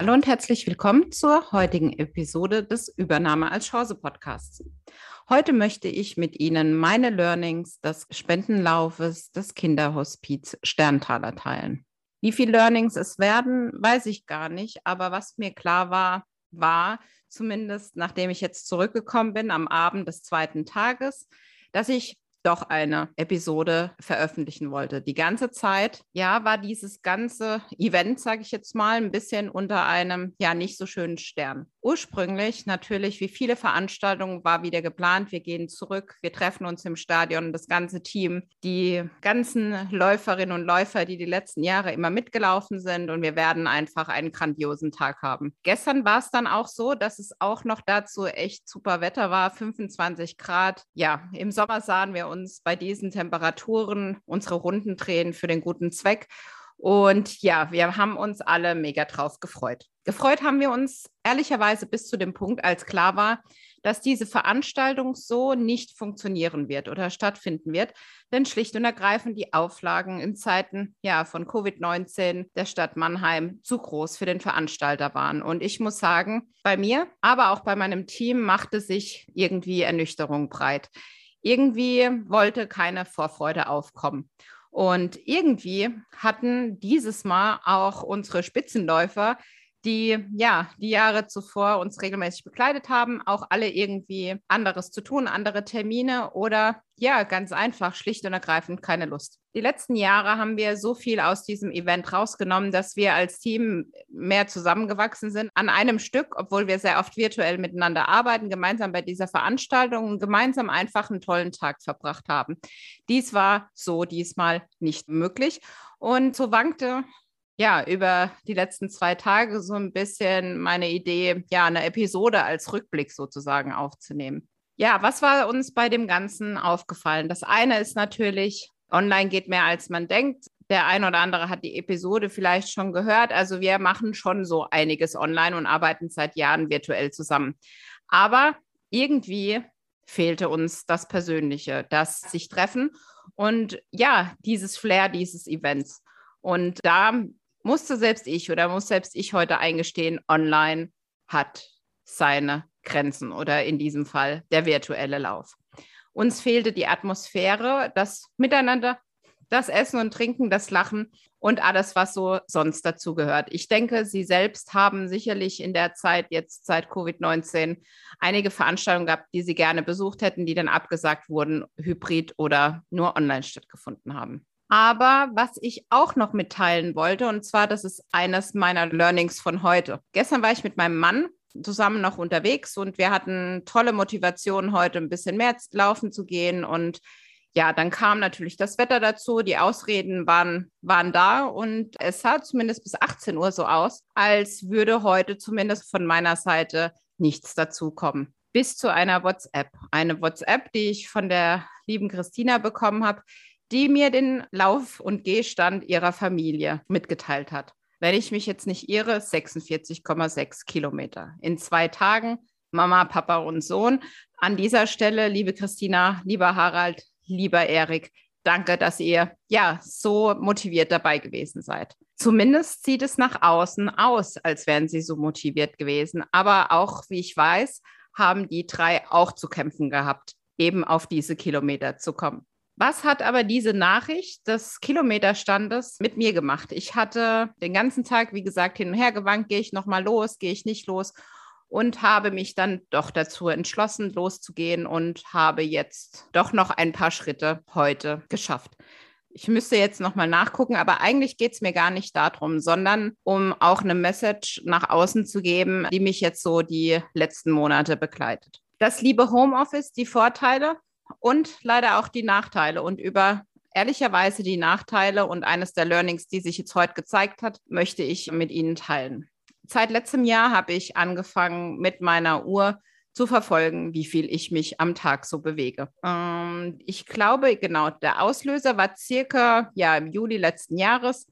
Hallo und herzlich willkommen zur heutigen Episode des Übernahme als Chance Podcasts. Heute möchte ich mit Ihnen meine Learnings des Spendenlaufes des Kinderhospiz Sterntaler teilen. Wie viele Learnings es werden, weiß ich gar nicht, aber was mir klar war, war zumindest nachdem ich jetzt zurückgekommen bin am Abend des zweiten Tages, dass ich doch eine Episode veröffentlichen wollte. Die ganze Zeit, ja, war dieses ganze Event, sage ich jetzt mal, ein bisschen unter einem, ja, nicht so schönen Stern. Ursprünglich natürlich, wie viele Veranstaltungen, war wieder geplant. Wir gehen zurück, wir treffen uns im Stadion, das ganze Team, die ganzen Läuferinnen und Läufer, die die letzten Jahre immer mitgelaufen sind und wir werden einfach einen grandiosen Tag haben. Gestern war es dann auch so, dass es auch noch dazu echt super Wetter war, 25 Grad. Ja, im Sommer sahen wir uns bei diesen Temperaturen unsere Runden drehen für den guten Zweck. Und ja, wir haben uns alle mega drauf gefreut. Gefreut haben wir uns ehrlicherweise bis zu dem Punkt, als klar war, dass diese Veranstaltung so nicht funktionieren wird oder stattfinden wird, denn schlicht und ergreifend die Auflagen in Zeiten ja, von Covid-19 der Stadt Mannheim zu groß für den Veranstalter waren. Und ich muss sagen, bei mir, aber auch bei meinem Team machte sich irgendwie Ernüchterung breit irgendwie wollte keine Vorfreude aufkommen. Und irgendwie hatten dieses Mal auch unsere Spitzenläufer die ja die Jahre zuvor uns regelmäßig begleitet haben, auch alle irgendwie anderes zu tun, andere Termine oder ja, ganz einfach, schlicht und ergreifend keine Lust. Die letzten Jahre haben wir so viel aus diesem Event rausgenommen, dass wir als Team mehr zusammengewachsen sind an einem Stück, obwohl wir sehr oft virtuell miteinander arbeiten, gemeinsam bei dieser Veranstaltung und gemeinsam einfach einen tollen Tag verbracht haben. Dies war so diesmal nicht möglich. Und so wankte ja, über die letzten zwei Tage so ein bisschen meine Idee, ja, eine Episode als Rückblick sozusagen aufzunehmen. Ja, was war uns bei dem Ganzen aufgefallen? Das eine ist natürlich, online geht mehr als man denkt. Der ein oder andere hat die Episode vielleicht schon gehört. Also wir machen schon so einiges online und arbeiten seit Jahren virtuell zusammen. Aber irgendwie fehlte uns das Persönliche, das sich treffen und ja, dieses Flair dieses Events. Und da musste selbst ich oder muss selbst ich heute eingestehen, online hat seine Grenzen oder in diesem Fall der virtuelle Lauf. Uns fehlte die Atmosphäre, das Miteinander, das Essen und Trinken, das Lachen und alles, was so sonst dazu gehört. Ich denke, Sie selbst haben sicherlich in der Zeit, jetzt seit Covid-19, einige Veranstaltungen gehabt, die Sie gerne besucht hätten, die dann abgesagt wurden, hybrid oder nur online stattgefunden haben. Aber was ich auch noch mitteilen wollte, und zwar, das ist eines meiner Learnings von heute. Gestern war ich mit meinem Mann zusammen noch unterwegs und wir hatten tolle Motivation, heute ein bisschen mehr laufen zu gehen. Und ja, dann kam natürlich das Wetter dazu, die Ausreden waren, waren da und es sah zumindest bis 18 Uhr so aus, als würde heute zumindest von meiner Seite nichts dazukommen. Bis zu einer WhatsApp. Eine WhatsApp, die ich von der lieben Christina bekommen habe, die mir den Lauf- und Gehstand ihrer Familie mitgeteilt hat. Wenn ich mich jetzt nicht irre, 46,6 Kilometer. In zwei Tagen, Mama, Papa und Sohn. An dieser Stelle, liebe Christina, lieber Harald, lieber Erik, danke, dass ihr ja so motiviert dabei gewesen seid. Zumindest sieht es nach außen aus, als wären sie so motiviert gewesen. Aber auch, wie ich weiß, haben die drei auch zu kämpfen gehabt, eben auf diese Kilometer zu kommen. Was hat aber diese Nachricht des Kilometerstandes mit mir gemacht? Ich hatte den ganzen Tag, wie gesagt, hin und her gewankt, gehe ich nochmal los, gehe ich nicht los und habe mich dann doch dazu entschlossen, loszugehen und habe jetzt doch noch ein paar Schritte heute geschafft. Ich müsste jetzt nochmal nachgucken, aber eigentlich geht es mir gar nicht darum, sondern um auch eine Message nach außen zu geben, die mich jetzt so die letzten Monate begleitet. Das liebe Homeoffice, die Vorteile, und leider auch die Nachteile. Und über ehrlicherweise die Nachteile und eines der Learnings, die sich jetzt heute gezeigt hat, möchte ich mit Ihnen teilen. Seit letztem Jahr habe ich angefangen, mit meiner Uhr zu verfolgen, wie viel ich mich am Tag so bewege. Ähm, ich glaube, genau, der Auslöser war circa ja, im Juli letzten Jahres,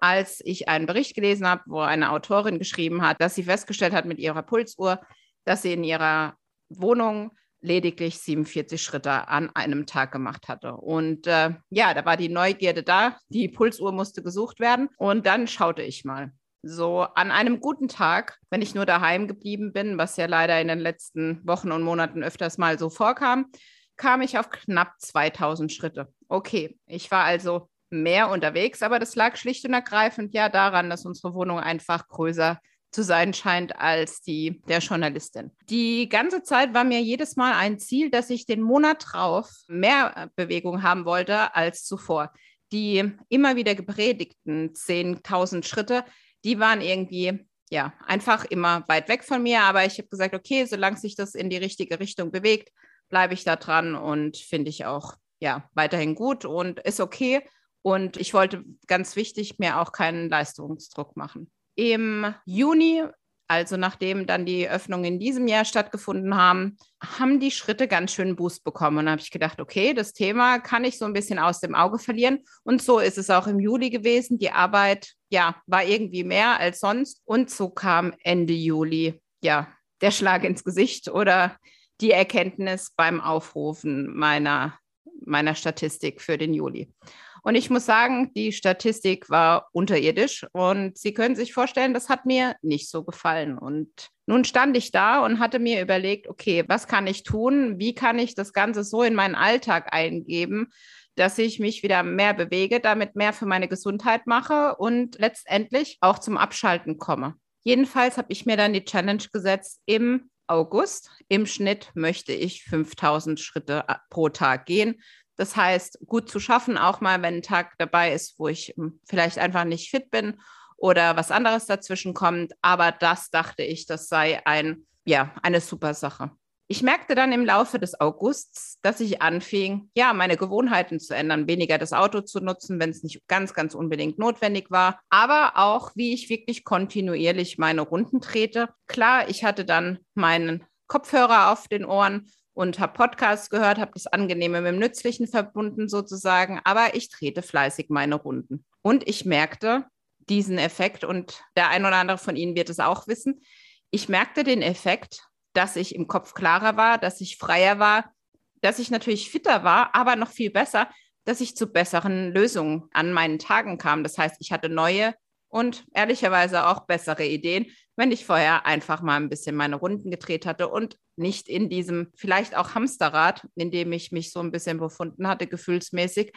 als ich einen Bericht gelesen habe, wo eine Autorin geschrieben hat, dass sie festgestellt hat mit ihrer Pulsuhr, dass sie in ihrer Wohnung lediglich 47 Schritte an einem Tag gemacht hatte. Und äh, ja, da war die Neugierde da, die Pulsuhr musste gesucht werden und dann schaute ich mal. So an einem guten Tag, wenn ich nur daheim geblieben bin, was ja leider in den letzten Wochen und Monaten öfters mal so vorkam, kam ich auf knapp 2000 Schritte. Okay, ich war also mehr unterwegs, aber das lag schlicht und ergreifend ja daran, dass unsere Wohnung einfach größer zu sein scheint als die der Journalistin. Die ganze Zeit war mir jedes Mal ein Ziel, dass ich den Monat drauf mehr Bewegung haben wollte als zuvor. Die immer wieder gepredigten 10.000 Schritte, die waren irgendwie ja einfach immer weit weg von mir. Aber ich habe gesagt, okay, solange sich das in die richtige Richtung bewegt, bleibe ich da dran und finde ich auch ja weiterhin gut und ist okay. Und ich wollte ganz wichtig mir auch keinen Leistungsdruck machen. Im Juni, also nachdem dann die Öffnungen in diesem Jahr stattgefunden haben, haben die Schritte ganz schön Boost bekommen. Und da habe ich gedacht, okay, das Thema kann ich so ein bisschen aus dem Auge verlieren. Und so ist es auch im Juli gewesen. Die Arbeit, ja, war irgendwie mehr als sonst. Und so kam Ende Juli, ja, der Schlag ins Gesicht oder die Erkenntnis beim Aufrufen meiner, meiner Statistik für den Juli. Und ich muss sagen, die Statistik war unterirdisch und Sie können sich vorstellen, das hat mir nicht so gefallen. Und nun stand ich da und hatte mir überlegt, okay, was kann ich tun? Wie kann ich das Ganze so in meinen Alltag eingeben, dass ich mich wieder mehr bewege, damit mehr für meine Gesundheit mache und letztendlich auch zum Abschalten komme. Jedenfalls habe ich mir dann die Challenge gesetzt, im August im Schnitt möchte ich 5000 Schritte pro Tag gehen. Das heißt, gut zu schaffen, auch mal, wenn ein Tag dabei ist, wo ich hm, vielleicht einfach nicht fit bin oder was anderes dazwischen kommt. Aber das dachte ich, das sei ein, ja, eine super Sache. Ich merkte dann im Laufe des Augusts, dass ich anfing, ja, meine Gewohnheiten zu ändern, weniger das Auto zu nutzen, wenn es nicht ganz, ganz unbedingt notwendig war, aber auch, wie ich wirklich kontinuierlich meine Runden trete. Klar, ich hatte dann meinen Kopfhörer auf den Ohren und habe Podcasts gehört, habe das Angenehme mit dem Nützlichen verbunden sozusagen, aber ich trete fleißig meine Runden. Und ich merkte diesen Effekt und der ein oder andere von Ihnen wird es auch wissen. Ich merkte den Effekt, dass ich im Kopf klarer war, dass ich freier war, dass ich natürlich fitter war, aber noch viel besser, dass ich zu besseren Lösungen an meinen Tagen kam. Das heißt, ich hatte neue und ehrlicherweise auch bessere Ideen, wenn ich vorher einfach mal ein bisschen meine Runden gedreht hatte und nicht in diesem vielleicht auch Hamsterrad, in dem ich mich so ein bisschen befunden hatte, gefühlsmäßig,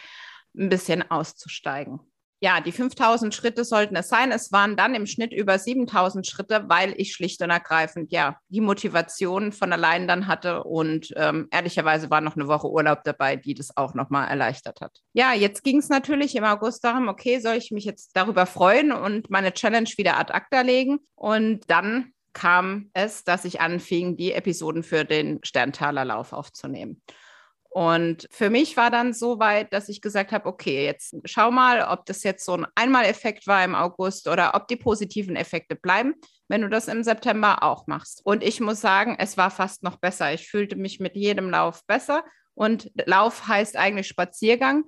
ein bisschen auszusteigen ja, die 5000 Schritte sollten es sein. Es waren dann im Schnitt über 7000 Schritte, weil ich schlicht und ergreifend ja die Motivation von allein dann hatte und ähm, ehrlicherweise war noch eine Woche Urlaub dabei, die das auch nochmal erleichtert hat. Ja, jetzt ging es natürlich im August darum, okay, soll ich mich jetzt darüber freuen und meine Challenge wieder ad acta legen? Und dann kam es, dass ich anfing, die Episoden für den Sterntaler Lauf aufzunehmen. Und für mich war dann so weit, dass ich gesagt habe, okay, jetzt schau mal, ob das jetzt so ein Einmaleffekt war im August oder ob die positiven Effekte bleiben, wenn du das im September auch machst. Und ich muss sagen, es war fast noch besser. Ich fühlte mich mit jedem Lauf besser. Und Lauf heißt eigentlich Spaziergang.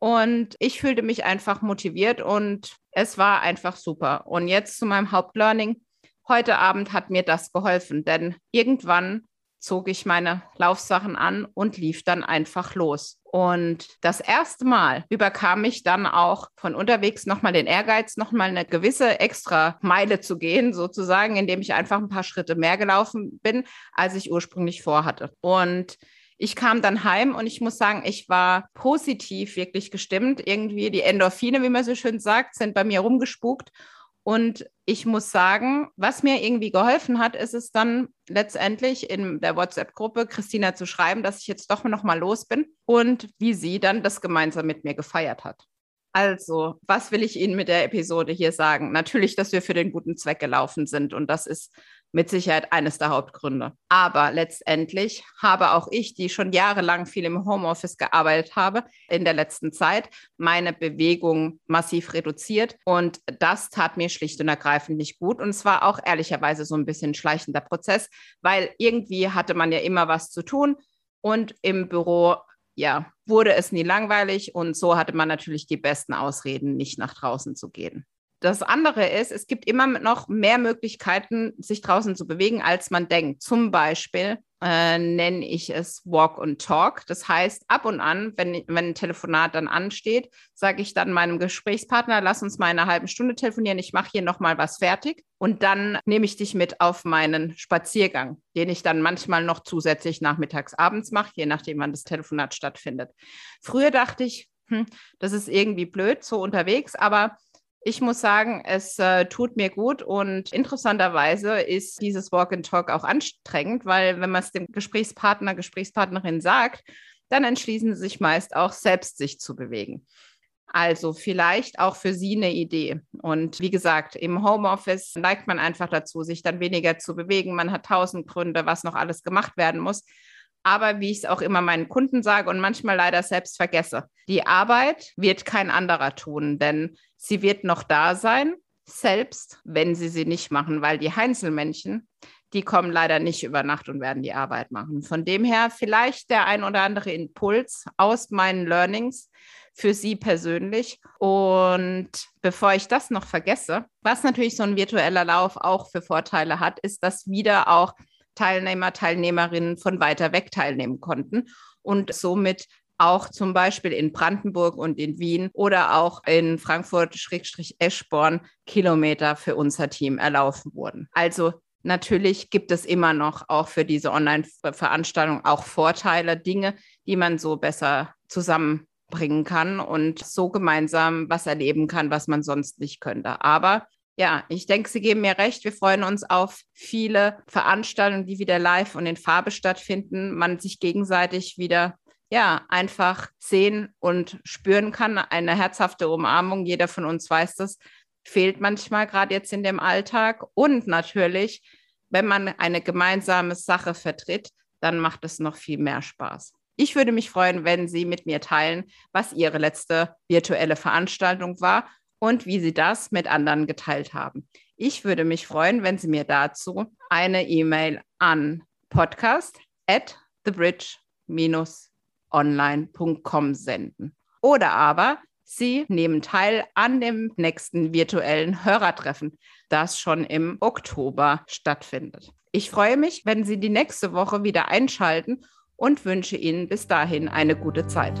Und ich fühlte mich einfach motiviert und es war einfach super. Und jetzt zu meinem Hauptlearning. Heute Abend hat mir das geholfen, denn irgendwann zog ich meine Laufsachen an und lief dann einfach los. Und das erste Mal überkam ich dann auch von unterwegs nochmal den Ehrgeiz, nochmal eine gewisse extra Meile zu gehen, sozusagen, indem ich einfach ein paar Schritte mehr gelaufen bin, als ich ursprünglich vorhatte. Und ich kam dann heim und ich muss sagen, ich war positiv wirklich gestimmt. Irgendwie die Endorphine, wie man so schön sagt, sind bei mir rumgespukt. Und ich muss sagen, was mir irgendwie geholfen hat, ist es dann letztendlich in der WhatsApp-Gruppe Christina zu schreiben, dass ich jetzt doch noch mal los bin und wie sie dann das gemeinsam mit mir gefeiert hat. Also, was will ich Ihnen mit der Episode hier sagen? Natürlich, dass wir für den guten Zweck gelaufen sind und das ist mit Sicherheit eines der Hauptgründe. Aber letztendlich habe auch ich, die schon jahrelang viel im Homeoffice gearbeitet habe, in der letzten Zeit meine Bewegung massiv reduziert. Und das tat mir schlicht und ergreifend nicht gut. Und es war auch ehrlicherweise so ein bisschen schleichender Prozess, weil irgendwie hatte man ja immer was zu tun. Und im Büro ja, wurde es nie langweilig und so hatte man natürlich die besten Ausreden, nicht nach draußen zu gehen. Das andere ist, es gibt immer noch mehr Möglichkeiten, sich draußen zu bewegen, als man denkt. Zum Beispiel äh, nenne ich es Walk and Talk. Das heißt, ab und an, wenn, wenn ein Telefonat dann ansteht, sage ich dann meinem Gesprächspartner, lass uns mal eine halbe Stunde telefonieren, ich mache hier nochmal was fertig und dann nehme ich dich mit auf meinen Spaziergang, den ich dann manchmal noch zusätzlich nachmittags, abends mache, je nachdem, wann das Telefonat stattfindet. Früher dachte ich, hm, das ist irgendwie blöd, so unterwegs, aber ich muss sagen, es äh, tut mir gut und interessanterweise ist dieses Walk and Talk auch anstrengend, weil wenn man es dem Gesprächspartner, Gesprächspartnerin sagt, dann entschließen sie sich meist auch selbst sich zu bewegen. Also vielleicht auch für Sie eine Idee. Und wie gesagt, im Homeoffice neigt man einfach dazu, sich dann weniger zu bewegen. Man hat tausend Gründe, was noch alles gemacht werden muss. Aber wie ich es auch immer meinen Kunden sage und manchmal leider selbst vergesse, die Arbeit wird kein anderer tun, denn sie wird noch da sein, selbst wenn sie sie nicht machen, weil die Heinzelmännchen, die kommen leider nicht über Nacht und werden die Arbeit machen. Von dem her vielleicht der ein oder andere Impuls aus meinen Learnings für Sie persönlich. Und bevor ich das noch vergesse, was natürlich so ein virtueller Lauf auch für Vorteile hat, ist, dass wieder auch Teilnehmer, Teilnehmerinnen von weiter weg teilnehmen konnten und somit auch zum Beispiel in Brandenburg und in Wien oder auch in Frankfurt-Eschborn Kilometer für unser Team erlaufen wurden. Also natürlich gibt es immer noch auch für diese Online-Veranstaltung auch Vorteile, Dinge, die man so besser zusammenbringen kann und so gemeinsam was erleben kann, was man sonst nicht könnte. Aber ja, ich denke, Sie geben mir recht. Wir freuen uns auf viele Veranstaltungen, die wieder live und in Farbe stattfinden. Man sich gegenseitig wieder ja, einfach sehen und spüren kann. Eine herzhafte Umarmung, jeder von uns weiß das, fehlt manchmal gerade jetzt in dem Alltag. Und natürlich, wenn man eine gemeinsame Sache vertritt, dann macht es noch viel mehr Spaß. Ich würde mich freuen, wenn Sie mit mir teilen, was Ihre letzte virtuelle Veranstaltung war und wie Sie das mit anderen geteilt haben. Ich würde mich freuen, wenn Sie mir dazu eine E-Mail an podcast at thebridge-online.com senden. Oder aber Sie nehmen teil an dem nächsten virtuellen Hörertreffen, das schon im Oktober stattfindet. Ich freue mich, wenn Sie die nächste Woche wieder einschalten und wünsche Ihnen bis dahin eine gute Zeit.